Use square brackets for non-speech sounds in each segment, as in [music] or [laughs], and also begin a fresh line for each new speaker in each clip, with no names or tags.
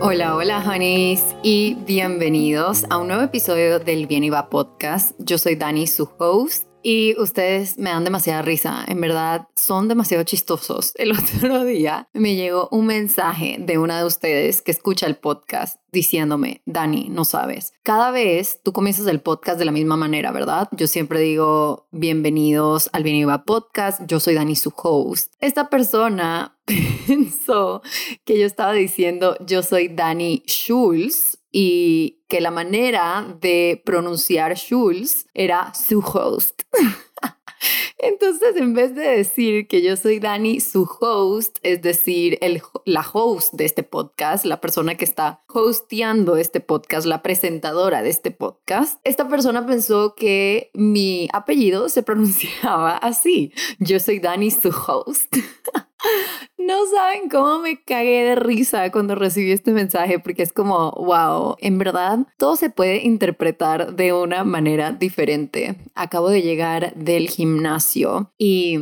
Hola, hola, honeys, y bienvenidos a un nuevo episodio del Bien Va Podcast. Yo soy Dani, su host, y ustedes me dan demasiada risa, en verdad son demasiado chistosos. El [laughs] otro día me llegó un mensaje de una de ustedes que escucha el podcast diciéndome, Dani, no sabes, cada vez tú comienzas el podcast de la misma manera, ¿verdad? Yo siempre digo, bienvenidos al Bien Podcast, yo soy Dani, su host. Esta persona [laughs] pensó que yo estaba diciendo, yo soy Dani Schulz y que la manera de pronunciar Schulz era su host. [laughs] Entonces, en vez de decir que yo soy Dani, su host, es decir, el, la host de este podcast, la persona que está hosteando este podcast, la presentadora de este podcast, esta persona pensó que mi apellido se [laughs] pronunciaba así. Yo soy Dani, su host. [laughs] No saben cómo me cagué de risa cuando recibí este mensaje porque es como, wow, en verdad todo se puede interpretar de una manera diferente. Acabo de llegar del gimnasio y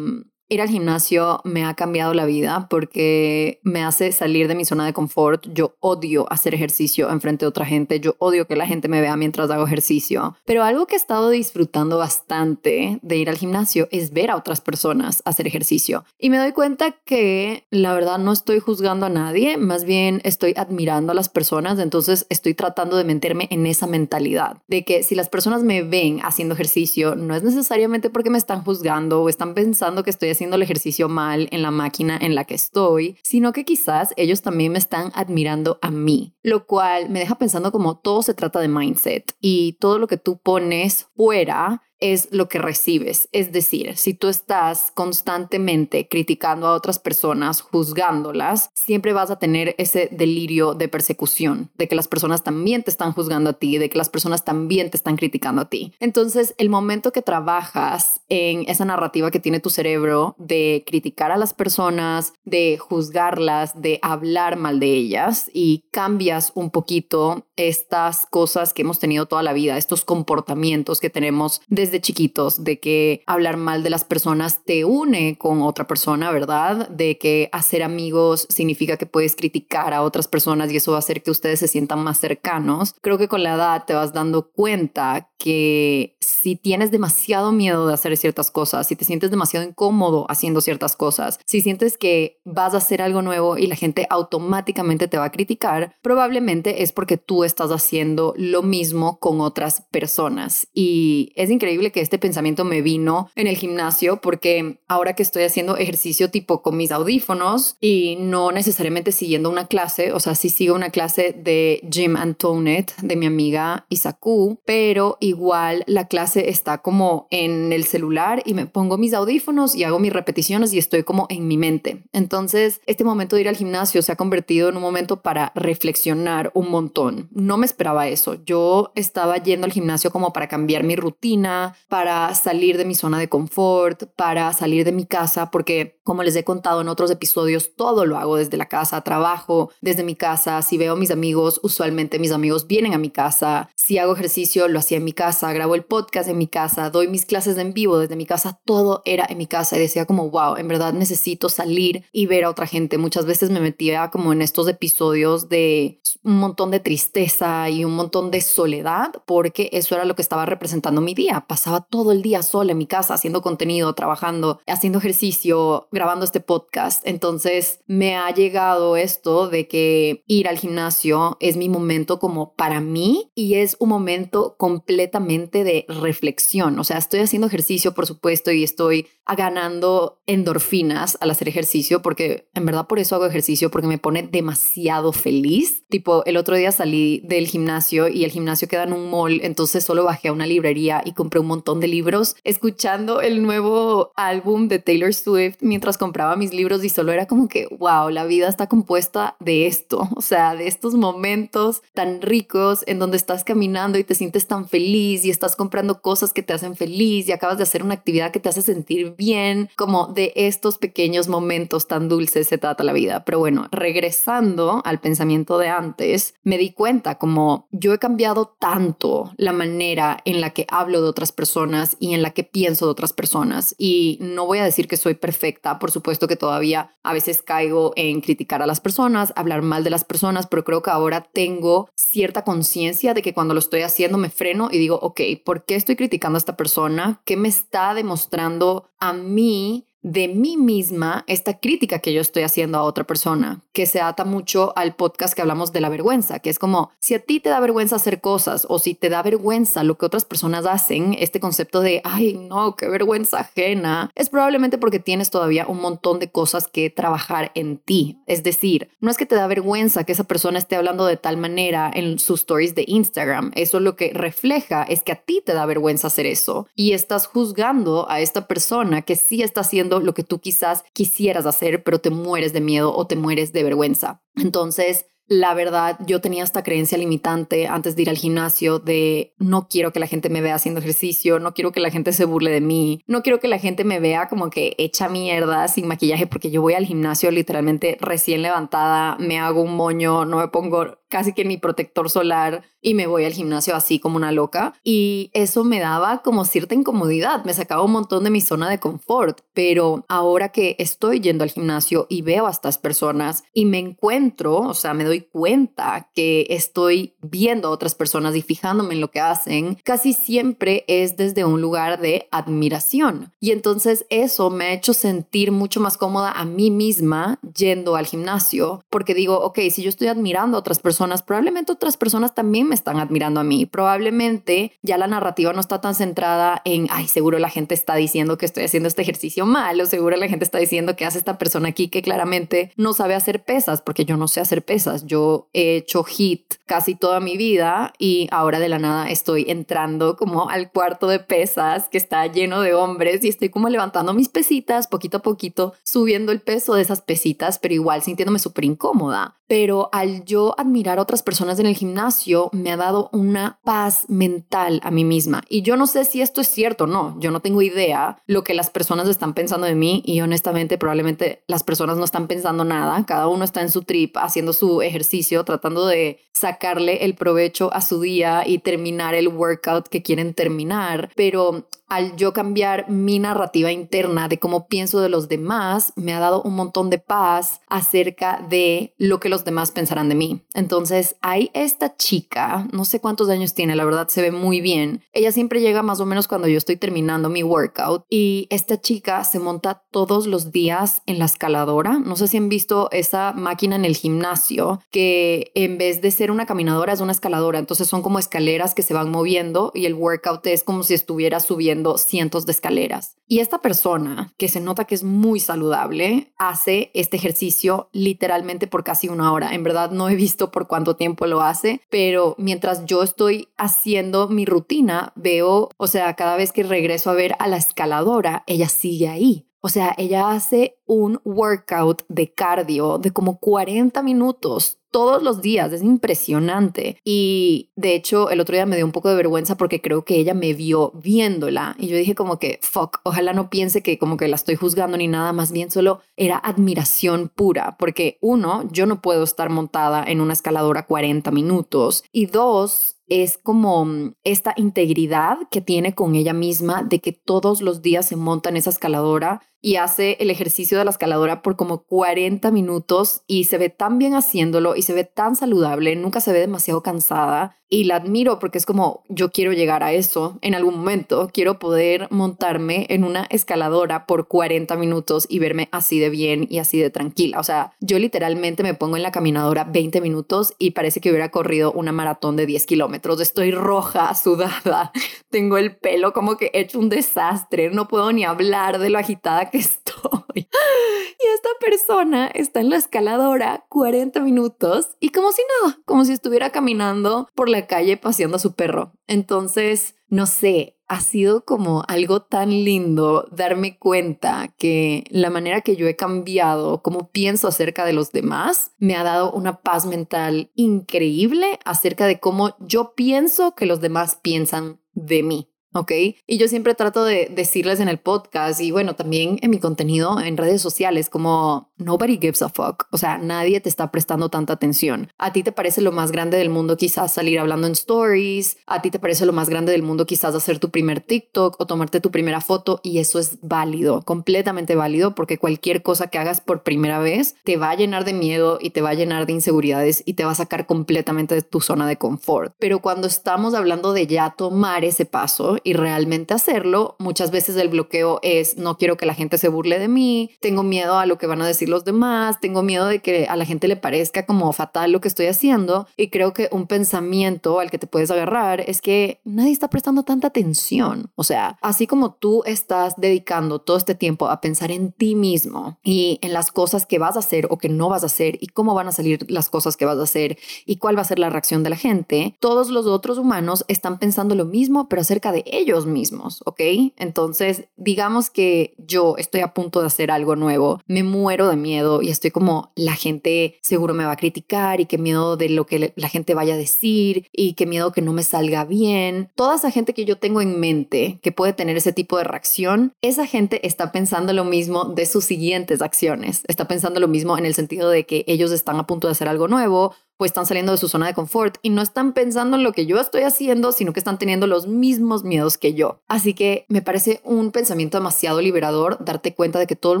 Ir al gimnasio me ha cambiado la vida porque me hace salir de mi zona de confort. Yo odio hacer ejercicio enfrente de otra gente. Yo odio que la gente me vea mientras hago ejercicio. Pero algo que he estado disfrutando bastante de ir al gimnasio es ver a otras personas hacer ejercicio. Y me doy cuenta que la verdad no estoy juzgando a nadie, más bien estoy admirando a las personas. Entonces estoy tratando de meterme en esa mentalidad de que si las personas me ven haciendo ejercicio, no es necesariamente porque me están juzgando o están pensando que estoy haciendo el ejercicio mal en la máquina en la que estoy, sino que quizás ellos también me están admirando a mí, lo cual me deja pensando como todo se trata de mindset y todo lo que tú pones fuera es lo que recibes. Es decir, si tú estás constantemente criticando a otras personas, juzgándolas, siempre vas a tener ese delirio de persecución, de que las personas también te están juzgando a ti, de que las personas también te están criticando a ti. Entonces, el momento que trabajas en esa narrativa que tiene tu cerebro de criticar a las personas, de juzgarlas, de hablar mal de ellas y cambias un poquito estas cosas que hemos tenido toda la vida, estos comportamientos que tenemos de desde chiquitos de que hablar mal de las personas te une con otra persona, ¿verdad? De que hacer amigos significa que puedes criticar a otras personas y eso va a hacer que ustedes se sientan más cercanos. Creo que con la edad te vas dando cuenta que si tienes demasiado miedo de hacer ciertas cosas, si te sientes demasiado incómodo haciendo ciertas cosas, si sientes que vas a hacer algo nuevo y la gente automáticamente te va a criticar, probablemente es porque tú estás haciendo lo mismo con otras personas. Y es increíble que este pensamiento me vino en el gimnasio porque ahora que estoy haciendo ejercicio tipo con mis audífonos y no necesariamente siguiendo una clase, o sea, sí sigo una clase de Jim Antoinette de mi amiga Isaku, pero igual la clase está como en el celular y me pongo mis audífonos y hago mis repeticiones y estoy como en mi mente. Entonces, este momento de ir al gimnasio se ha convertido en un momento para reflexionar un montón. No me esperaba eso. Yo estaba yendo al gimnasio como para cambiar mi rutina, para salir de mi zona de confort, para salir de mi casa, porque como les he contado en otros episodios, todo lo hago desde la casa, trabajo desde mi casa, si veo a mis amigos, usualmente mis amigos vienen a mi casa, si hago ejercicio, lo hacía en mi casa, grabo el podcast en mi casa, doy mis clases en vivo desde mi casa, todo era en mi casa y decía como, wow, en verdad necesito salir y ver a otra gente. Muchas veces me metía como en estos episodios de un montón de tristeza y un montón de soledad, porque eso era lo que estaba representando mi día. Pasaba todo el día sola en mi casa haciendo contenido, trabajando, haciendo ejercicio, grabando este podcast. Entonces me ha llegado esto de que ir al gimnasio es mi momento como para mí y es un momento completamente de reflexión. O sea, estoy haciendo ejercicio, por supuesto, y estoy ganando endorfinas al hacer ejercicio porque en verdad por eso hago ejercicio porque me pone demasiado feliz. Tipo, el otro día salí del gimnasio y el gimnasio queda en un mall, entonces solo bajé a una librería y compré un montón de libros escuchando el nuevo álbum de Taylor Swift mientras compraba mis libros y solo era como que, wow, la vida está compuesta de esto, o sea, de estos momentos tan ricos en donde estás caminando y te sientes tan feliz y estás comprando cosas que te hacen feliz y acabas de hacer una actividad que te hace sentir bien, como de estos pequeños momentos tan dulces se trata la vida. Pero bueno, regresando al pensamiento de antes, me di cuenta como yo he cambiado tanto la manera en la que hablo de otras personas y en la que pienso de otras personas. Y no voy a decir que soy perfecta. Por supuesto que todavía a veces caigo en criticar a las personas, hablar mal de las personas, pero creo que ahora tengo cierta conciencia de que cuando lo estoy haciendo me freno y digo, ok, ¿por qué estoy criticando a esta persona? ¿Qué me está demostrando mí de mí misma esta crítica que yo estoy haciendo a otra persona, que se ata mucho al podcast que hablamos de la vergüenza, que es como si a ti te da vergüenza hacer cosas o si te da vergüenza lo que otras personas hacen, este concepto de, ay, no, qué vergüenza ajena, es probablemente porque tienes todavía un montón de cosas que trabajar en ti. Es decir, no es que te da vergüenza que esa persona esté hablando de tal manera en sus stories de Instagram, eso lo que refleja es que a ti te da vergüenza hacer eso y estás juzgando a esta persona que sí está haciendo lo que tú quizás quisieras hacer, pero te mueres de miedo o te mueres de vergüenza. Entonces, la verdad, yo tenía esta creencia limitante antes de ir al gimnasio de no quiero que la gente me vea haciendo ejercicio, no quiero que la gente se burle de mí, no quiero que la gente me vea como que hecha mierda sin maquillaje porque yo voy al gimnasio literalmente recién levantada, me hago un moño, no me pongo casi que ni protector solar y me voy al gimnasio así como una loca. Y eso me daba como cierta incomodidad, me sacaba un montón de mi zona de confort. Pero ahora que estoy yendo al gimnasio y veo a estas personas y me encuentro, o sea, me doy cuenta que estoy viendo a otras personas y fijándome en lo que hacen, casi siempre es desde un lugar de admiración. Y entonces eso me ha hecho sentir mucho más cómoda a mí misma yendo al gimnasio, porque digo, ok, si yo estoy admirando a otras personas, probablemente otras personas también me están admirando a mí. Probablemente ya la narrativa no está tan centrada en, ay, seguro la gente está diciendo que estoy haciendo este ejercicio mal, o seguro la gente está diciendo que hace esta persona aquí que claramente no sabe hacer pesas, porque yo no sé hacer pesas. Yo he hecho hit casi toda mi vida y ahora de la nada estoy entrando como al cuarto de pesas que está lleno de hombres y estoy como levantando mis pesitas poquito a poquito, subiendo el peso de esas pesitas, pero igual sintiéndome súper incómoda. Pero al yo admirar a otras personas en el gimnasio me ha dado una paz mental a mí misma. Y yo no sé si esto es cierto o no, yo no tengo idea lo que las personas están pensando de mí y honestamente probablemente las personas no están pensando nada, cada uno está en su trip haciendo su ejercicio, tratando de sacarle el provecho a su día y terminar el workout que quieren terminar, pero al yo cambiar mi narrativa interna de cómo pienso de los demás, me ha dado un montón de paz acerca de lo que los demás pensarán de mí. Entonces, hay esta chica, no sé cuántos años tiene, la verdad se ve muy bien. Ella siempre llega más o menos cuando yo estoy terminando mi workout y esta chica se monta todos los días en la escaladora. No sé si han visto esa máquina en el gimnasio que en vez de ser una caminadora es una escaladora. Entonces son como escaleras que se van moviendo y el workout es como si estuviera subiendo cientos de escaleras. Y esta persona, que se nota que es muy saludable, hace este ejercicio literalmente por casi una hora. En verdad no he visto por cuánto tiempo lo hace, pero mientras yo estoy haciendo mi rutina, veo, o sea, cada vez que regreso a ver a la escaladora, ella sigue ahí. O sea, ella hace un workout de cardio de como 40 minutos todos los días, es impresionante. Y de hecho, el otro día me dio un poco de vergüenza porque creo que ella me vio viéndola y yo dije como que, fuck, ojalá no piense que como que la estoy juzgando ni nada, más bien solo era admiración pura, porque uno, yo no puedo estar montada en una escaladora 40 minutos y dos, es como mm, esta integridad que tiene con ella misma de que todos los días se monta en esa escaladora y hace el ejercicio de la escaladora por como 40 minutos y se ve tan bien haciéndolo y se ve tan saludable, nunca se ve demasiado cansada y la admiro porque es como yo quiero llegar a eso en algún momento, quiero poder montarme en una escaladora por 40 minutos y verme así de bien y así de tranquila. O sea, yo literalmente me pongo en la caminadora 20 minutos y parece que hubiera corrido una maratón de 10 kilómetros. Estoy roja, sudada, [laughs] tengo el pelo como que hecho un desastre, no puedo ni hablar de lo agitada que [laughs] estoy. Y esta persona está en la escaladora 40 minutos y como si nada, como si estuviera caminando por la calle paseando a su perro. Entonces, no sé, ha sido como algo tan lindo darme cuenta que la manera que yo he cambiado, cómo pienso acerca de los demás, me ha dado una paz mental increíble acerca de cómo yo pienso que los demás piensan de mí. ¿Ok? Y yo siempre trato de decirles en el podcast y bueno, también en mi contenido en redes sociales como nobody gives a fuck, o sea, nadie te está prestando tanta atención. A ti te parece lo más grande del mundo quizás salir hablando en stories, a ti te parece lo más grande del mundo quizás hacer tu primer TikTok o tomarte tu primera foto y eso es válido, completamente válido porque cualquier cosa que hagas por primera vez te va a llenar de miedo y te va a llenar de inseguridades y te va a sacar completamente de tu zona de confort. Pero cuando estamos hablando de ya tomar ese paso y realmente hacerlo, muchas veces el bloqueo es no quiero que la gente se burle de mí, tengo miedo a lo que van a decir los demás, tengo miedo de que a la gente le parezca como fatal lo que estoy haciendo y creo que un pensamiento al que te puedes agarrar es que nadie está prestando tanta atención. O sea, así como tú estás dedicando todo este tiempo a pensar en ti mismo y en las cosas que vas a hacer o que no vas a hacer y cómo van a salir las cosas que vas a hacer y cuál va a ser la reacción de la gente, todos los otros humanos están pensando lo mismo, pero acerca de ellos mismos, ¿ok? Entonces, digamos que yo estoy a punto de hacer algo nuevo, me muero de miedo y estoy como, la gente seguro me va a criticar y qué miedo de lo que la gente vaya a decir y qué miedo que no me salga bien. Toda esa gente que yo tengo en mente que puede tener ese tipo de reacción, esa gente está pensando lo mismo de sus siguientes acciones, está pensando lo mismo en el sentido de que ellos están a punto de hacer algo nuevo pues están saliendo de su zona de confort y no están pensando en lo que yo estoy haciendo, sino que están teniendo los mismos miedos que yo. Así que me parece un pensamiento demasiado liberador darte cuenta de que todo el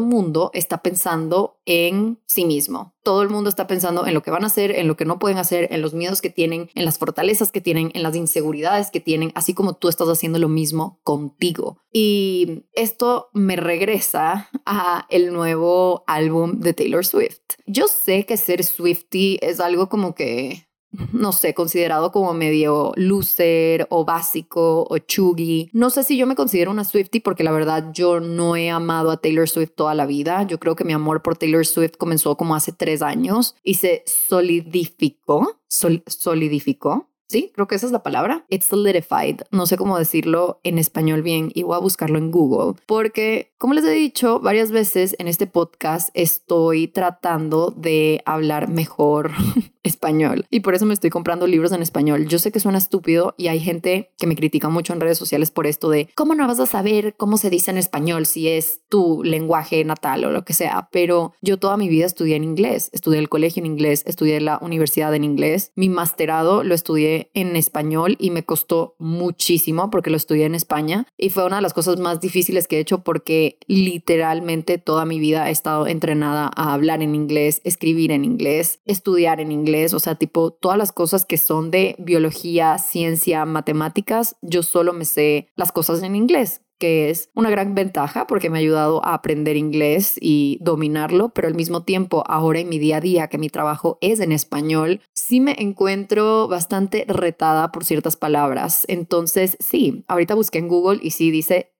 mundo está pensando en sí mismo. Todo el mundo está pensando en lo que van a hacer, en lo que no pueden hacer, en los miedos que tienen, en las fortalezas que tienen, en las inseguridades que tienen, así como tú estás haciendo lo mismo contigo. Y esto me regresa a el nuevo álbum de Taylor Swift. Yo sé que ser Swifty es algo como que, no sé, considerado como medio loser o básico o chuggy. No sé si yo me considero una Swifty porque la verdad yo no he amado a Taylor Swift toda la vida. Yo creo que mi amor por Taylor Swift comenzó como hace tres años y se solidificó, solidificó Sí, creo que esa es la palabra. It's solidified. No sé cómo decirlo en español bien y voy a buscarlo en Google. Porque, como les he dicho varias veces en este podcast, estoy tratando de hablar mejor [laughs] español y por eso me estoy comprando libros en español. Yo sé que suena estúpido y hay gente que me critica mucho en redes sociales por esto de cómo no vas a saber cómo se dice en español si es tu lenguaje natal o lo que sea, pero yo toda mi vida estudié en inglés, estudié el colegio en inglés, estudié la universidad en inglés, mi masterado lo estudié en español y me costó muchísimo porque lo estudié en España y fue una de las cosas más difíciles que he hecho porque literalmente toda mi vida he estado entrenada a hablar en inglés, escribir en inglés, estudiar en inglés o sea, tipo todas las cosas que son de biología, ciencia, matemáticas, yo solo me sé las cosas en inglés que es una gran ventaja porque me ha ayudado a aprender inglés y dominarlo, pero al mismo tiempo ahora en mi día a día que mi trabajo es en español, sí me encuentro bastante retada por ciertas palabras. Entonces, sí, ahorita busqué en Google y sí dice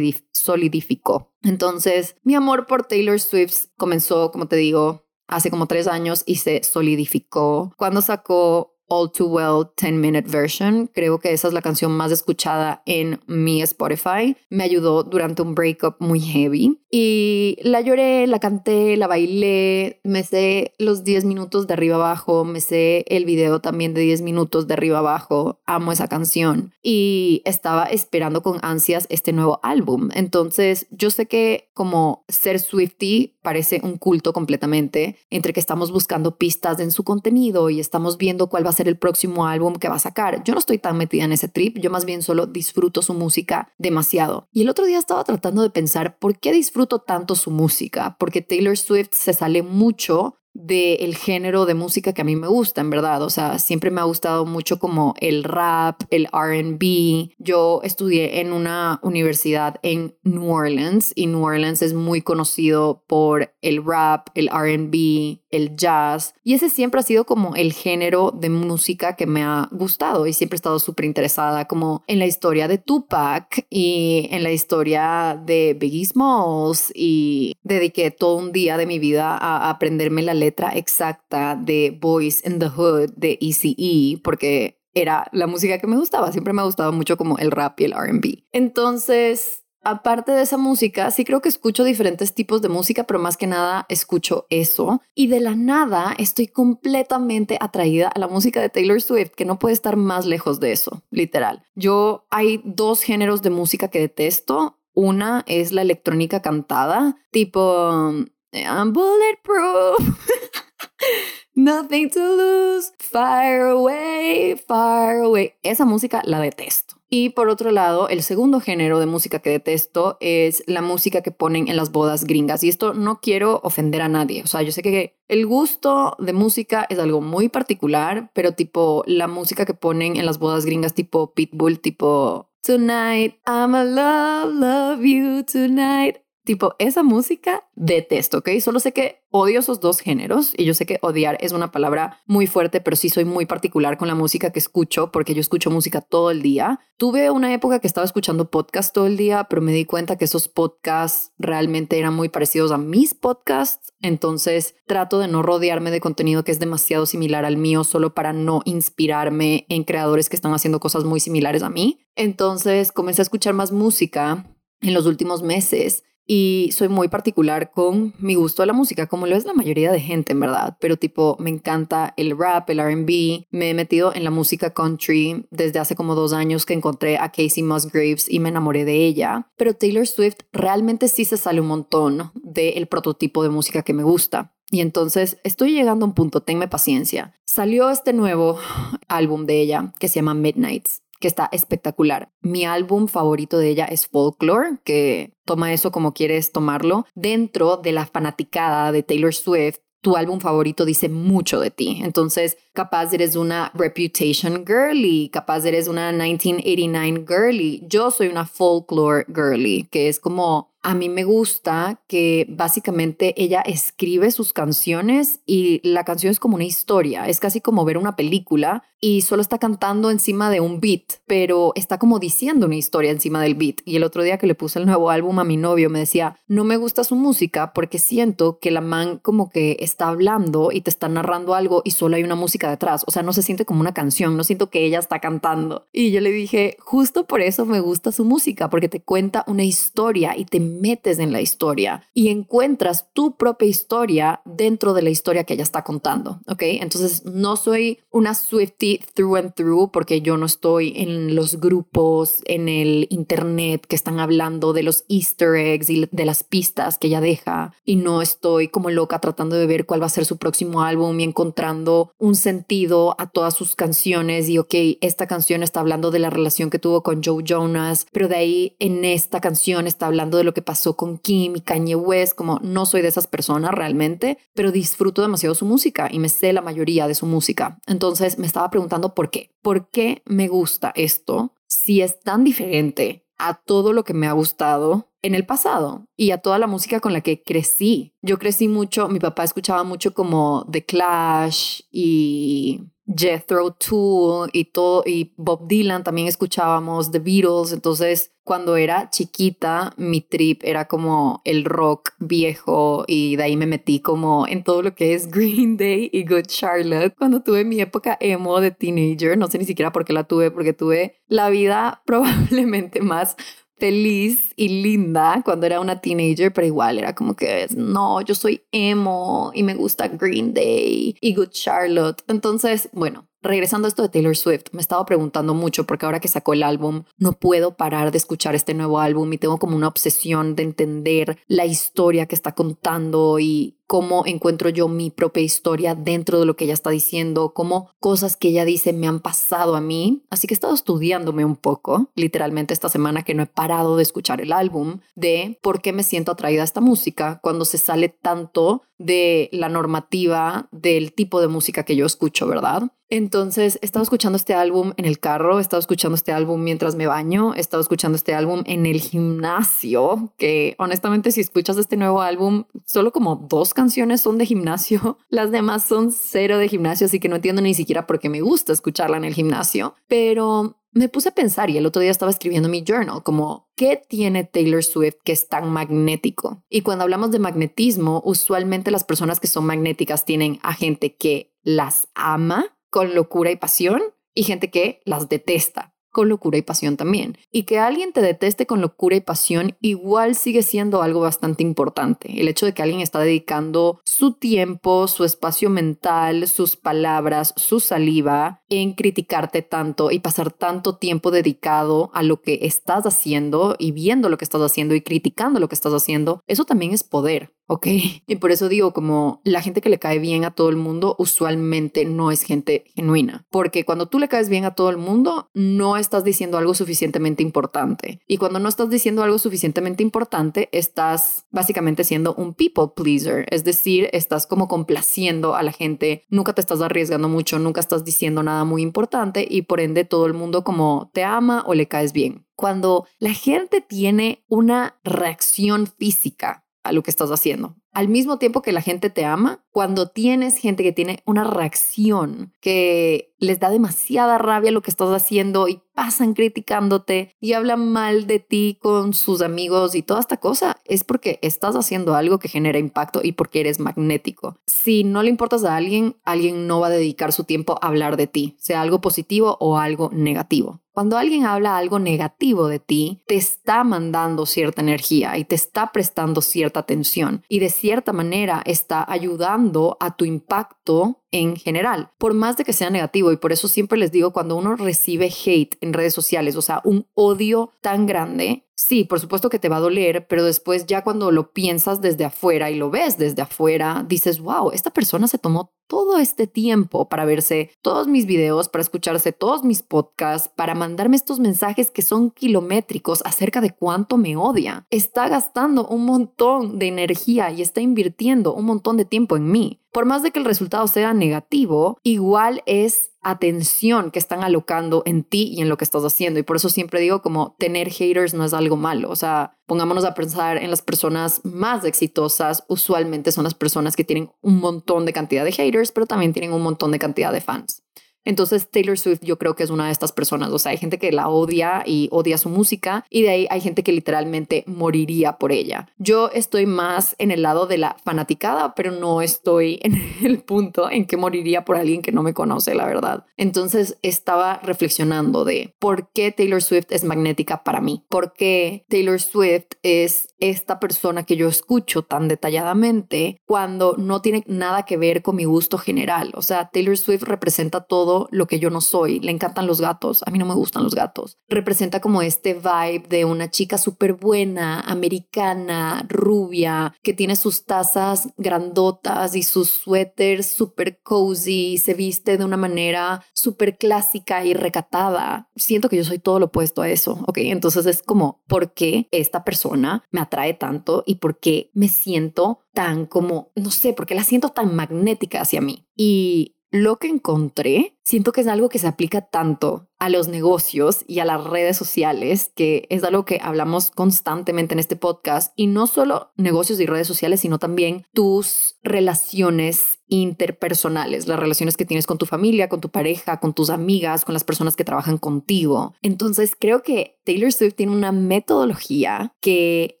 solidificó. Entonces, mi amor por Taylor Swift comenzó, como te digo, hace como tres años y se solidificó cuando sacó All Too Well 10 Minute Version. Creo que esa es la canción más escuchada en mi Spotify. Me ayudó durante un breakup muy heavy. Y la lloré, la canté, la bailé. Me sé los 10 minutos de arriba abajo. Me sé el video también de 10 minutos de arriba abajo. Amo esa canción. Y estaba esperando con ansias este nuevo álbum. Entonces, yo sé que como ser Swifty parece un culto completamente entre que estamos buscando pistas en su contenido y estamos viendo cuál va a ser el próximo álbum que va a sacar. Yo no estoy tan metida en ese trip, yo más bien solo disfruto su música demasiado. Y el otro día estaba tratando de pensar por qué disfruto tanto su música, porque Taylor Swift se sale mucho del género de música que a mí me gusta, en verdad. O sea, siempre me ha gustado mucho como el rap, el RB. Yo estudié en una universidad en New Orleans y New Orleans es muy conocido por el rap, el RB, el jazz. Y ese siempre ha sido como el género de música que me ha gustado y siempre he estado súper interesada como en la historia de Tupac y en la historia de Biggie Smalls y dediqué todo un día de mi vida a aprenderme la letra exacta de Boys in the Hood de ECE porque era la música que me gustaba. Siempre me ha gustado mucho como el rap y el RB. Entonces, aparte de esa música, sí creo que escucho diferentes tipos de música, pero más que nada escucho eso. Y de la nada estoy completamente atraída a la música de Taylor Swift, que no puede estar más lejos de eso, literal. Yo hay dos géneros de música que detesto. Una es la electrónica cantada, tipo I'm bulletproof. [laughs] Nothing to lose, fire away, far away. Esa música la detesto. Y por otro lado, el segundo género de música que detesto es la música que ponen en las bodas gringas. Y esto no quiero ofender a nadie. O sea, yo sé que el gusto de música es algo muy particular, pero tipo la música que ponen en las bodas gringas tipo Pitbull, tipo Tonight, I'm a love, love you tonight. Tipo, esa música detesto, ¿ok? Solo sé que odio esos dos géneros y yo sé que odiar es una palabra muy fuerte, pero sí soy muy particular con la música que escucho porque yo escucho música todo el día. Tuve una época que estaba escuchando podcasts todo el día, pero me di cuenta que esos podcasts realmente eran muy parecidos a mis podcasts, entonces trato de no rodearme de contenido que es demasiado similar al mío solo para no inspirarme en creadores que están haciendo cosas muy similares a mí. Entonces comencé a escuchar más música en los últimos meses y soy muy particular con mi gusto de la música, como lo es la mayoría de gente, en verdad. Pero tipo, me encanta el rap, el RB. Me he metido en la música country desde hace como dos años que encontré a Casey Musgraves y me enamoré de ella. Pero Taylor Swift realmente sí se sale un montón del prototipo de música que me gusta. Y entonces estoy llegando a un punto, tenme paciencia. Salió este nuevo álbum de ella que se llama Midnights que está espectacular. Mi álbum favorito de ella es Folklore, que toma eso como quieres tomarlo. Dentro de la fanaticada de Taylor Swift, tu álbum favorito dice mucho de ti. Entonces, capaz eres una Reputation girly, capaz eres una 1989 girly. Yo soy una folklore girly, que es como a mí me gusta que básicamente ella escribe sus canciones y la canción es como una historia, es casi como ver una película y solo está cantando encima de un beat, pero está como diciendo una historia encima del beat. Y el otro día que le puse el nuevo álbum a mi novio me decía, no me gusta su música porque siento que la man como que está hablando y te está narrando algo y solo hay una música detrás, o sea, no se siente como una canción, no siento que ella está cantando. Y yo le dije, justo por eso me gusta su música, porque te cuenta una historia y te metes en la historia y encuentras tu propia historia dentro de la historia que ella está contando, ¿ok? Entonces no soy una Swifty through and through porque yo no estoy en los grupos, en el internet que están hablando de los easter eggs y de las pistas que ella deja y no estoy como loca tratando de ver cuál va a ser su próximo álbum y encontrando un sentido a todas sus canciones y ok, esta canción está hablando de la relación que tuvo con Joe Jonas, pero de ahí en esta canción está hablando de lo que pasó con Kim y Kanye West, como no soy de esas personas realmente, pero disfruto demasiado su música y me sé la mayoría de su música. Entonces me estaba preguntando por qué. ¿Por qué me gusta esto si es tan diferente a todo lo que me ha gustado en el pasado y a toda la música con la que crecí. Yo crecí mucho, mi papá escuchaba mucho como The Clash y Jethro Tull y todo y Bob Dylan también escuchábamos The Beatles, entonces cuando era chiquita mi trip era como el rock viejo y de ahí me metí como en todo lo que es [laughs] Green Day y Good Charlotte. Cuando tuve mi época emo de teenager, no sé ni siquiera por qué la tuve porque tuve la vida [laughs] probablemente más feliz y linda cuando era una teenager, pero igual era como que no, yo soy emo y me gusta Green Day y Good Charlotte. Entonces, bueno, regresando a esto de Taylor Swift, me estaba preguntando mucho porque ahora que sacó el álbum, no puedo parar de escuchar este nuevo álbum y tengo como una obsesión de entender la historia que está contando y cómo encuentro yo mi propia historia dentro de lo que ella está diciendo, cómo cosas que ella dice me han pasado a mí. Así que he estado estudiándome un poco, literalmente esta semana que no he parado de escuchar el álbum, de por qué me siento atraída a esta música cuando se sale tanto de la normativa del tipo de música que yo escucho, ¿verdad? Entonces, he estado escuchando este álbum en el carro, he estado escuchando este álbum mientras me baño, he estado escuchando este álbum en el gimnasio, que honestamente si escuchas este nuevo álbum, solo como dos canciones son de gimnasio, [laughs] las demás son cero de gimnasio, así que no entiendo ni siquiera por qué me gusta escucharla en el gimnasio, pero me puse a pensar y el otro día estaba escribiendo mi journal como, ¿qué tiene Taylor Swift que es tan magnético? Y cuando hablamos de magnetismo, usualmente las personas que son magnéticas tienen a gente que las ama con locura y pasión y gente que las detesta con locura y pasión también. Y que alguien te deteste con locura y pasión igual sigue siendo algo bastante importante. El hecho de que alguien está dedicando su tiempo, su espacio mental, sus palabras, su saliva en criticarte tanto y pasar tanto tiempo dedicado a lo que estás haciendo y viendo lo que estás haciendo y criticando lo que estás haciendo, eso también es poder. ¿Ok? Y por eso digo, como la gente que le cae bien a todo el mundo usualmente no es gente genuina, porque cuando tú le caes bien a todo el mundo, no estás diciendo algo suficientemente importante. Y cuando no estás diciendo algo suficientemente importante, estás básicamente siendo un people pleaser, es decir, estás como complaciendo a la gente, nunca te estás arriesgando mucho, nunca estás diciendo nada muy importante y por ende todo el mundo como te ama o le caes bien. Cuando la gente tiene una reacción física a lo que estás haciendo. Al mismo tiempo que la gente te ama, cuando tienes gente que tiene una reacción que les da demasiada rabia lo que estás haciendo y pasan criticándote y hablan mal de ti con sus amigos y toda esta cosa, es porque estás haciendo algo que genera impacto y porque eres magnético. Si no le importas a alguien, alguien no va a dedicar su tiempo a hablar de ti, sea algo positivo o algo negativo. Cuando alguien habla algo negativo de ti, te está mandando cierta energía y te está prestando cierta atención y de cierta manera está ayudando a tu impacto en general, por más de que sea negativo. Y por eso siempre les digo, cuando uno recibe hate en redes sociales, o sea, un odio tan grande, sí, por supuesto que te va a doler, pero después ya cuando lo piensas desde afuera y lo ves desde afuera, dices, wow, esta persona se tomó todo este tiempo para verse todos mis videos, para escucharse todos mis podcasts, para mandarme estos mensajes que son kilométricos acerca de cuánto me odia. Está gastando un montón de energía y está invirtiendo un montón de tiempo en mí. Por más de que el resultado sea negativo, igual es atención que están alocando en ti y en lo que estás haciendo. Y por eso siempre digo como tener haters no es algo malo. O sea, pongámonos a pensar en las personas más exitosas. Usualmente son las personas que tienen un montón de cantidad de haters, pero también tienen un montón de cantidad de fans. Entonces Taylor Swift yo creo que es una de estas personas, o sea, hay gente que la odia y odia su música y de ahí hay gente que literalmente moriría por ella. Yo estoy más en el lado de la fanaticada, pero no estoy [laughs] en el punto en que moriría por alguien que no me conoce, la verdad. Entonces estaba reflexionando de por qué Taylor Swift es magnética para mí, por qué Taylor Swift es esta persona que yo escucho tan detalladamente cuando no tiene nada que ver con mi gusto general. O sea, Taylor Swift representa todo lo que yo no soy. Le encantan los gatos. A mí no me gustan los gatos. Representa como este vibe de una chica súper buena, americana, rubia, que tiene sus tazas grandotas y sus suéteres súper cozy, se viste de una manera súper clásica y recatada. Siento que yo soy todo lo opuesto a eso. Ok, entonces es como, ¿por qué esta persona me atrae tanto y por qué me siento tan como, no sé, porque la siento tan magnética hacia mí? Y lo que encontré, siento que es algo que se aplica tanto a los negocios y a las redes sociales, que es algo que hablamos constantemente en este podcast, y no solo negocios y redes sociales, sino también tus relaciones interpersonales, las relaciones que tienes con tu familia, con tu pareja, con tus amigas, con las personas que trabajan contigo. Entonces creo que Taylor Swift tiene una metodología que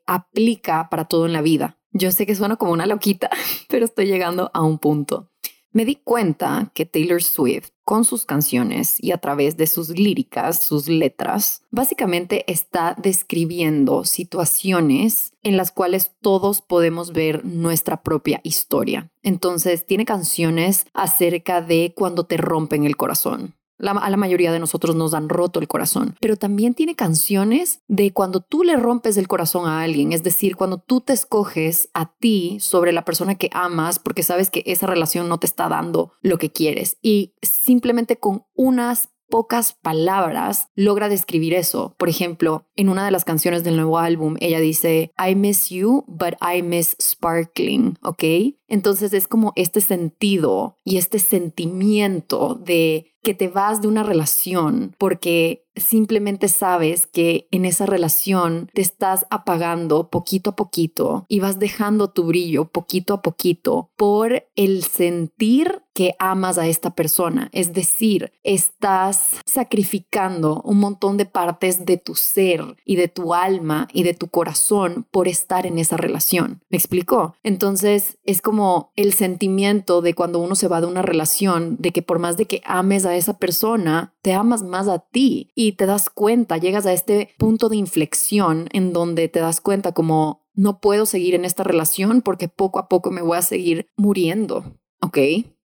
aplica para todo en la vida. Yo sé que suena como una loquita, [laughs] pero estoy llegando a un punto. Me di cuenta que Taylor Swift, con sus canciones y a través de sus líricas, sus letras, básicamente está describiendo situaciones en las cuales todos podemos ver nuestra propia historia. Entonces, tiene canciones acerca de cuando te rompen el corazón, a la mayoría de nosotros nos han roto el corazón, pero también tiene canciones de cuando tú le rompes el corazón a alguien, es decir, cuando tú te escoges a ti sobre la persona que amas porque sabes que esa relación no te está dando lo que quieres y simplemente con unas pocas palabras logra describir eso. Por ejemplo, en una de las canciones del nuevo álbum, ella dice, I miss you, but I miss sparkling, ¿ok? Entonces es como este sentido y este sentimiento de que te vas de una relación porque simplemente sabes que en esa relación te estás apagando poquito a poquito y vas dejando tu brillo poquito a poquito por el sentir que amas a esta persona. Es decir, estás sacrificando un montón de partes de tu ser y de tu alma y de tu corazón por estar en esa relación. ¿Me explicó? Entonces es como el sentimiento de cuando uno se va de una relación, de que por más de que ames a esa persona, te amas más a ti y te das cuenta, llegas a este punto de inflexión en donde te das cuenta como no puedo seguir en esta relación porque poco a poco me voy a seguir muriendo, ¿ok?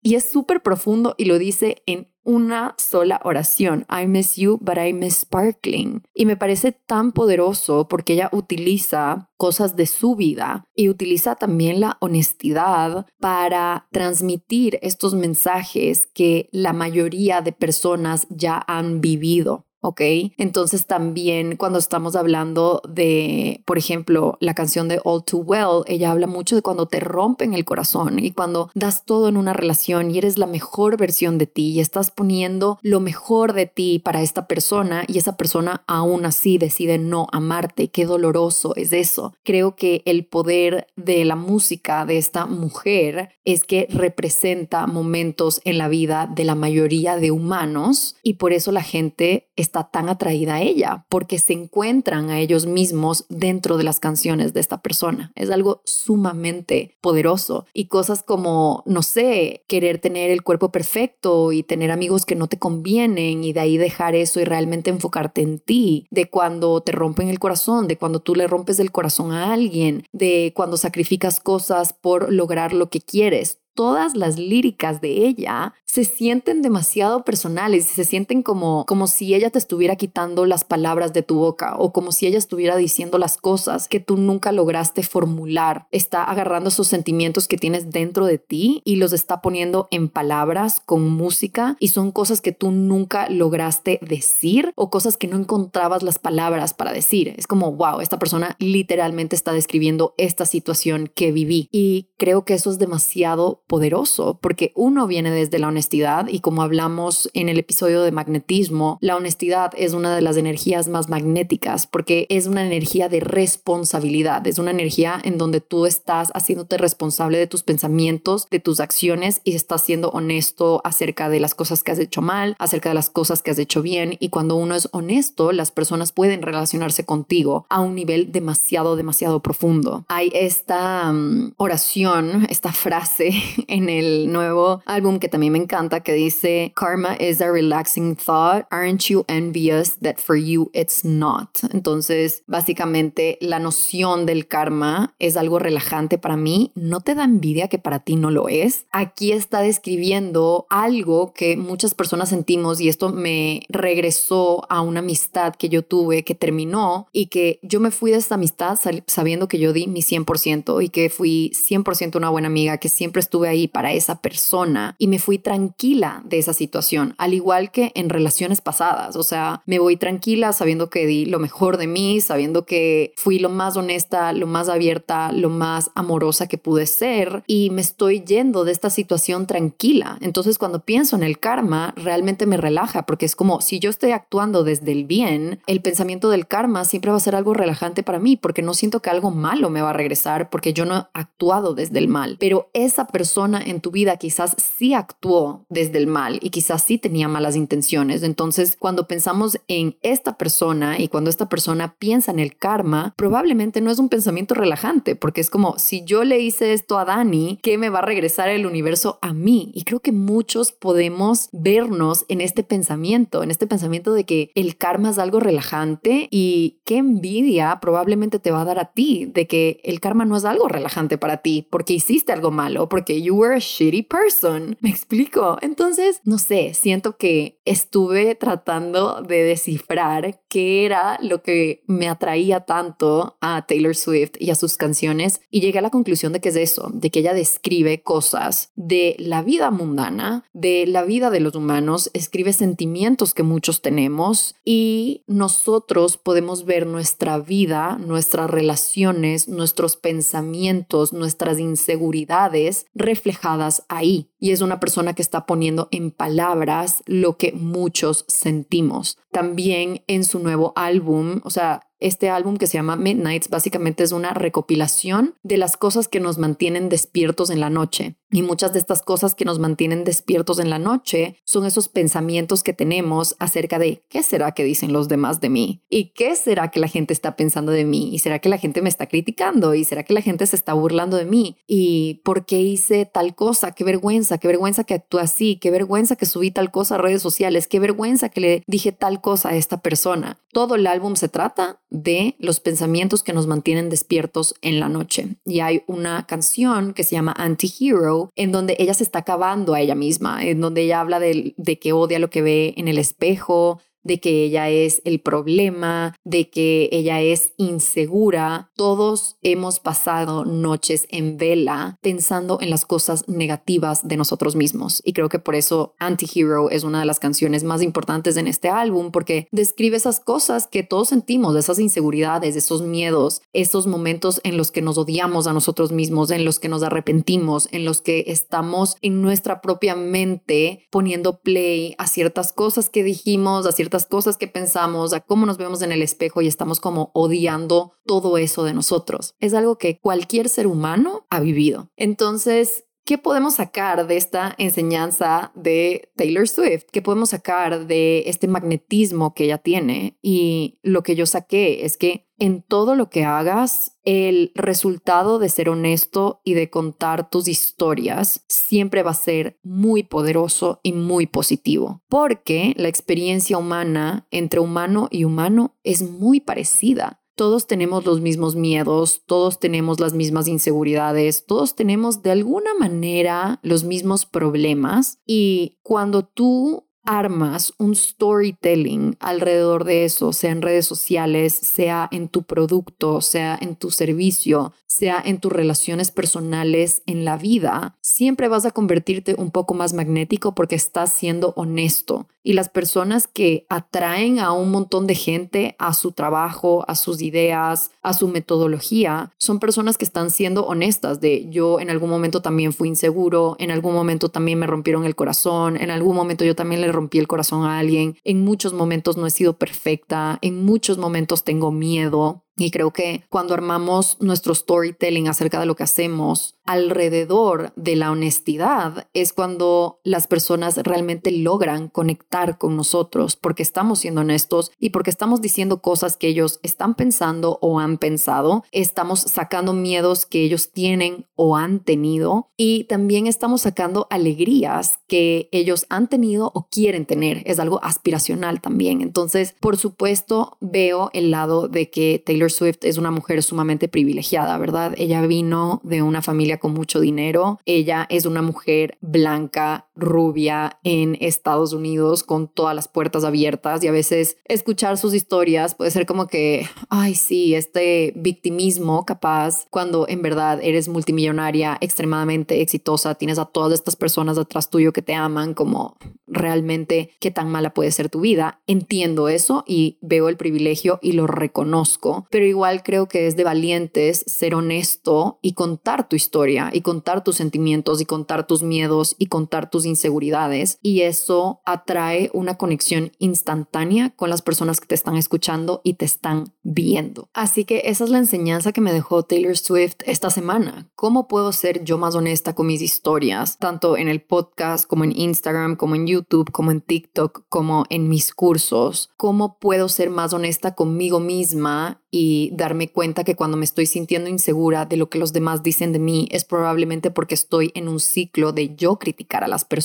Y es súper profundo y lo dice en una sola oración. I miss you, but I miss sparkling. Y me parece tan poderoso porque ella utiliza cosas de su vida y utiliza también la honestidad para transmitir estos mensajes que la mayoría de personas ya han vivido. ¿Ok? Entonces también cuando estamos hablando de, por ejemplo, la canción de All Too Well, ella habla mucho de cuando te rompen el corazón y cuando das todo en una relación y eres la mejor versión de ti y estás poniendo lo mejor de ti para esta persona y esa persona aún así decide no amarte. Qué doloroso es eso. Creo que el poder de la música de esta mujer es que representa momentos en la vida de la mayoría de humanos y por eso la gente tan atraída a ella, porque se encuentran a ellos mismos dentro de las canciones de esta persona. Es algo sumamente poderoso y cosas como, no sé, querer tener el cuerpo perfecto y tener amigos que no te convienen y de ahí dejar eso y realmente enfocarte en ti, de cuando te rompen el corazón, de cuando tú le rompes el corazón a alguien, de cuando sacrificas cosas por lograr lo que quieres todas las líricas de ella se sienten demasiado personales se sienten como, como si ella te estuviera quitando las palabras de tu boca o como si ella estuviera diciendo las cosas que tú nunca lograste formular. Está agarrando esos sentimientos que tienes dentro de ti y los está poniendo en palabras con música y son cosas que tú nunca lograste decir o cosas que no encontrabas las palabras para decir. Es como, wow, esta persona literalmente está describiendo esta situación que viví y creo que eso es demasiado poderoso porque uno viene desde la honestidad y como hablamos en el episodio de magnetismo, la honestidad es una de las energías más magnéticas porque es una energía de responsabilidad, es una energía en donde tú estás haciéndote responsable de tus pensamientos, de tus acciones y estás siendo honesto acerca de las cosas que has hecho mal, acerca de las cosas que has hecho bien y cuando uno es honesto, las personas pueden relacionarse contigo a un nivel demasiado, demasiado profundo. Hay esta mm, oración, esta frase [laughs] en el nuevo álbum que también me encanta que dice Karma is a relaxing thought. Aren't you envious that for you it's not? Entonces, básicamente la noción del karma es algo relajante para mí. ¿No te da envidia que para ti no lo es? Aquí está describiendo algo que muchas personas sentimos y esto me regresó a una amistad que yo tuve que terminó y que yo me fui de esta amistad sabiendo que yo di mi 100% y que fui 100% una buena amiga, que siempre estuve ahí para esa persona y me fui tranquila de esa situación, al igual que en relaciones pasadas. O sea, me voy tranquila sabiendo que di lo mejor de mí, sabiendo que fui lo más honesta, lo más abierta, lo más amorosa que pude ser y me estoy yendo de esta situación tranquila. Entonces, cuando pienso en el karma, realmente me relaja porque es como si yo estoy actuando desde el bien, el pensamiento del karma siempre va a ser algo relajante para mí porque no siento que algo malo me va a regresar porque yo no he actuado desde el mal. Pero esa persona en tu vida quizás sí actuó desde el mal y quizás sí tenía malas intenciones. Entonces, cuando pensamos en esta persona y cuando esta persona piensa en el karma, probablemente no es un pensamiento relajante, porque es como si yo le hice esto a Dani, ¿qué me va a regresar el universo a mí? Y creo que muchos podemos vernos en este pensamiento, en este pensamiento de que el karma es algo relajante y qué envidia probablemente te va a dar a ti de que el karma no es algo relajante para ti porque hiciste algo malo, porque you were a shitty person. [laughs] ¿Me explico? Entonces, no sé, siento que estuve tratando de descifrar qué era lo que me atraía tanto a Taylor Swift y a sus canciones y llegué a la conclusión de que es eso, de que ella describe cosas de la vida mundana, de la vida de los humanos, escribe sentimientos que muchos tenemos y nosotros podemos ver nuestra vida, nuestras relaciones, nuestros pensamientos, nuestras inseguridades reflejadas ahí. Y es una persona que está poniendo en palabras lo que muchos sentimos. También en su nuevo álbum, o sea, este álbum que se llama Midnights básicamente es una recopilación de las cosas que nos mantienen despiertos en la noche. Y muchas de estas cosas que nos mantienen despiertos en la noche son esos pensamientos que tenemos acerca de qué será que dicen los demás de mí y qué será que la gente está pensando de mí y será que la gente me está criticando y será que la gente se está burlando de mí y por qué hice tal cosa, qué vergüenza, qué vergüenza que actúe así, qué vergüenza que subí tal cosa a redes sociales, qué vergüenza que le dije tal cosa a esta persona. Todo el álbum se trata de los pensamientos que nos mantienen despiertos en la noche. Y hay una canción que se llama Anti-Hero, en donde ella se está acabando a ella misma, en donde ella habla de, de que odia lo que ve en el espejo, de que ella es el problema, de que ella es insegura. Todos hemos pasado noches en vela pensando en las cosas negativas de nosotros mismos. Y creo que por eso Anti-Hero es una de las canciones más importantes en este álbum, porque describe esas cosas que todos sentimos, esas inseguridades, esos miedos, esos momentos en los que nos odiamos a nosotros mismos, en los que nos arrepentimos, en los que estamos en nuestra propia mente poniendo play a ciertas cosas que dijimos, a ciertas cosas que pensamos, a cómo nos vemos en el espejo y estamos como odiando todo eso de nosotros. Es algo que cualquier ser humano ha vivido. Entonces, ¿Qué podemos sacar de esta enseñanza de Taylor Swift? ¿Qué podemos sacar de este magnetismo que ella tiene? Y lo que yo saqué es que en todo lo que hagas, el resultado de ser honesto y de contar tus historias siempre va a ser muy poderoso y muy positivo, porque la experiencia humana entre humano y humano es muy parecida todos tenemos los mismos miedos, todos tenemos las mismas inseguridades, todos tenemos de alguna manera los mismos problemas. Y cuando tú armas un storytelling alrededor de eso, sea en redes sociales, sea en tu producto, sea en tu servicio, sea en tus relaciones personales, en la vida, siempre vas a convertirte un poco más magnético porque estás siendo honesto. Y las personas que atraen a un montón de gente a su trabajo, a sus ideas, a su metodología, son personas que están siendo honestas de yo en algún momento también fui inseguro, en algún momento también me rompieron el corazón, en algún momento yo también le rompí el corazón a alguien, en muchos momentos no he sido perfecta, en muchos momentos tengo miedo, y creo que cuando armamos nuestro storytelling acerca de lo que hacemos alrededor de la honestidad es cuando las personas realmente logran conectar con nosotros porque estamos siendo honestos y porque estamos diciendo cosas que ellos están pensando o han pensado, estamos sacando miedos que ellos tienen o han tenido y también estamos sacando alegrías que ellos han tenido o quieren tener. Es algo aspiracional también. Entonces, por supuesto, veo el lado de que Taylor Swift es una mujer sumamente privilegiada, ¿verdad? Ella vino de una familia con mucho dinero. Ella es una mujer blanca, rubia en Estados Unidos con todas las puertas abiertas y a veces escuchar sus historias puede ser como que, ay, sí, este victimismo capaz cuando en verdad eres multimillonaria, extremadamente exitosa, tienes a todas estas personas detrás tuyo que te aman, como realmente qué tan mala puede ser tu vida. Entiendo eso y veo el privilegio y lo reconozco, pero igual creo que es de valientes ser honesto y contar tu historia y contar tus sentimientos y contar tus miedos y contar tus inseguridades y eso atrae una conexión instantánea con las personas que te están escuchando y te están viendo. Así que esa es la enseñanza que me dejó Taylor Swift esta semana. ¿Cómo puedo ser yo más honesta con mis historias, tanto en el podcast como en Instagram, como en YouTube, como en TikTok, como en mis cursos? ¿Cómo puedo ser más honesta conmigo misma y darme cuenta que cuando me estoy sintiendo insegura de lo que los demás dicen de mí es probablemente porque estoy en un ciclo de yo criticar a las personas,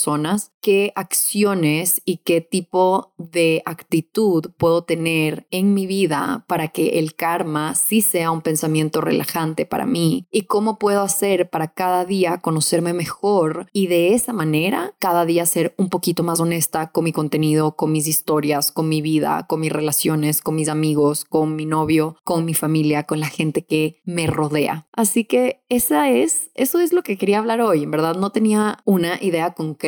qué acciones y qué tipo de actitud puedo tener en mi vida para que el karma sí sea un pensamiento relajante para mí y cómo puedo hacer para cada día conocerme mejor y de esa manera cada día ser un poquito más honesta con mi contenido, con mis historias, con mi vida, con mis relaciones, con mis amigos, con mi novio con mi familia, con la gente que me rodea. Así que esa es, eso es lo que quería hablar hoy. En verdad no tenía una idea concreta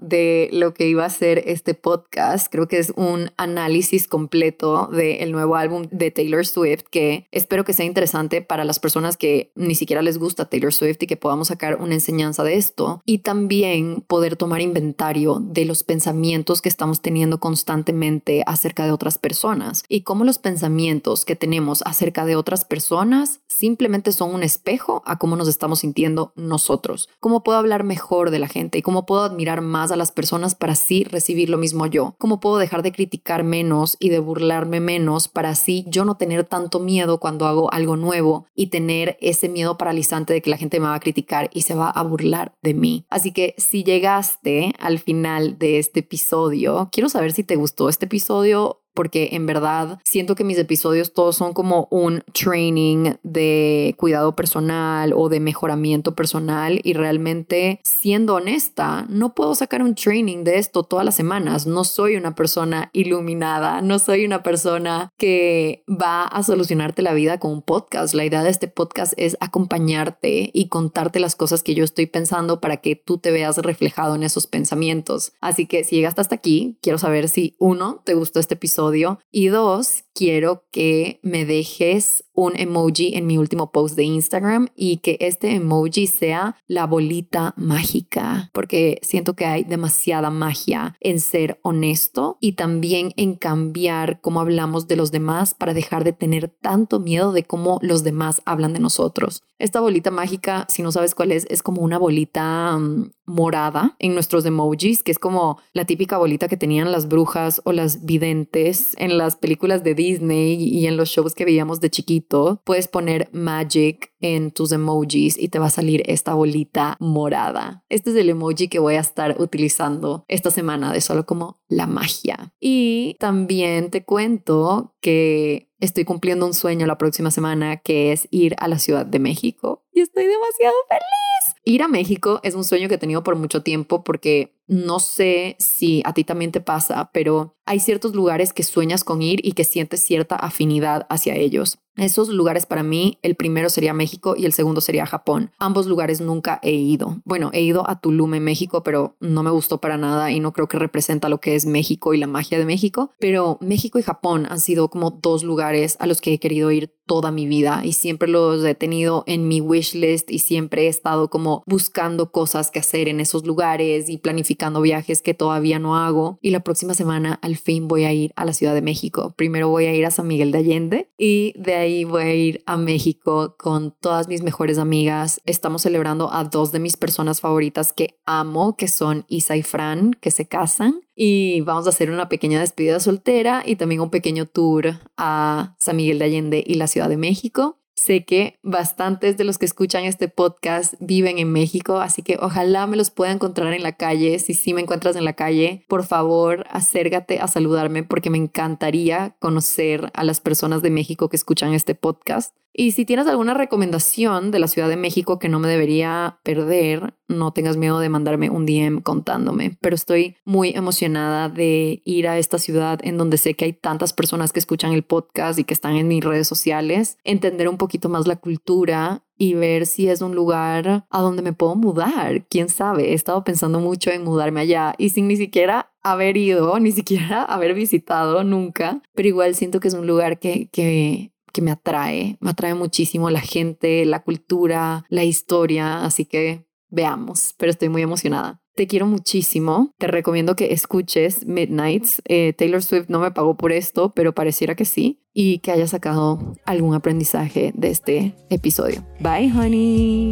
de lo que iba a ser este podcast. Creo que es un análisis completo del nuevo álbum de Taylor Swift que espero que sea interesante para las personas que ni siquiera les gusta Taylor Swift y que podamos sacar una enseñanza de esto y también poder tomar inventario de los pensamientos que estamos teniendo constantemente acerca de otras personas y cómo los pensamientos que tenemos acerca de otras personas simplemente son un espejo a cómo nos estamos sintiendo nosotros. Cómo puedo hablar mejor de la gente y cómo puedo admirar más a las personas para así recibir lo mismo yo. Cómo puedo dejar de criticar menos y de burlarme menos para así yo no tener tanto miedo cuando hago algo nuevo y tener ese miedo paralizante de que la gente me va a criticar y se va a burlar de mí. Así que si llegaste al final de este episodio, quiero saber si te gustó este episodio porque en verdad siento que mis episodios todos son como un training de cuidado personal o de mejoramiento personal y realmente siendo honesta, no puedo sacar un training de esto todas las semanas. No soy una persona iluminada, no soy una persona que va a solucionarte la vida con un podcast. La idea de este podcast es acompañarte y contarte las cosas que yo estoy pensando para que tú te veas reflejado en esos pensamientos. Así que si llegaste hasta aquí, quiero saber si uno, te gustó este episodio y dos, quiero que me dejes un emoji en mi último post de Instagram y que este emoji sea la bolita mágica, porque siento que hay demasiada magia en ser honesto y también en cambiar cómo hablamos de los demás para dejar de tener tanto miedo de cómo los demás hablan de nosotros. Esta bolita mágica, si no sabes cuál es, es como una bolita mm, morada en nuestros emojis, que es como la típica bolita que tenían las brujas o las videntes en las películas de Disney y en los shows que veíamos de chiquito. Puedes poner magic en tus emojis y te va a salir esta bolita morada. Este es el emoji que voy a estar utilizando esta semana de solo como la magia. Y también te cuento que estoy cumpliendo un sueño la próxima semana que es ir a la Ciudad de México y estoy demasiado feliz. Ir a México es un sueño que he tenido por mucho tiempo porque no sé si a ti también te pasa, pero hay ciertos lugares que sueñas con ir y que sientes cierta afinidad hacia ellos. Esos lugares para mí, el primero sería México y el segundo sería Japón. Ambos lugares nunca he ido. Bueno, he ido a Tulum en México, pero no me gustó para nada y no creo que representa lo que es México y la magia de México. Pero México y Japón han sido como dos lugares a los que he querido ir toda mi vida y siempre los he tenido en mi wish list y siempre he estado como buscando cosas que hacer en esos lugares y planificando viajes que todavía no hago. Y la próxima semana al fin voy a ir a la Ciudad de México. Primero voy a ir a San Miguel de Allende y de ahí voy a ir a México con todas mis mejores amigas. Estamos celebrando a dos de mis personas favoritas que amo, que son Isa y Fran, que se casan. Y vamos a hacer una pequeña despedida soltera y también un pequeño tour a San Miguel de Allende y la Ciudad de México. Sé que bastantes de los que escuchan este podcast viven en México, así que ojalá me los pueda encontrar en la calle. Si sí me encuentras en la calle, por favor, acércate a saludarme porque me encantaría conocer a las personas de México que escuchan este podcast. Y si tienes alguna recomendación de la Ciudad de México que no me debería perder, no tengas miedo de mandarme un DM contándome. Pero estoy muy emocionada de ir a esta ciudad en donde sé que hay tantas personas que escuchan el podcast y que están en mis redes sociales, entender un poquito más la cultura y ver si es un lugar a donde me puedo mudar. Quién sabe, he estado pensando mucho en mudarme allá y sin ni siquiera haber ido, ni siquiera [laughs] haber visitado nunca, pero igual siento que es un lugar que, que que me atrae, me atrae muchísimo la gente, la cultura, la historia, así que veamos, pero estoy muy emocionada. Te quiero muchísimo, te recomiendo que escuches Midnights. Eh, Taylor Swift no me pagó por esto, pero pareciera que sí, y que haya sacado algún aprendizaje de este episodio. Bye, honey.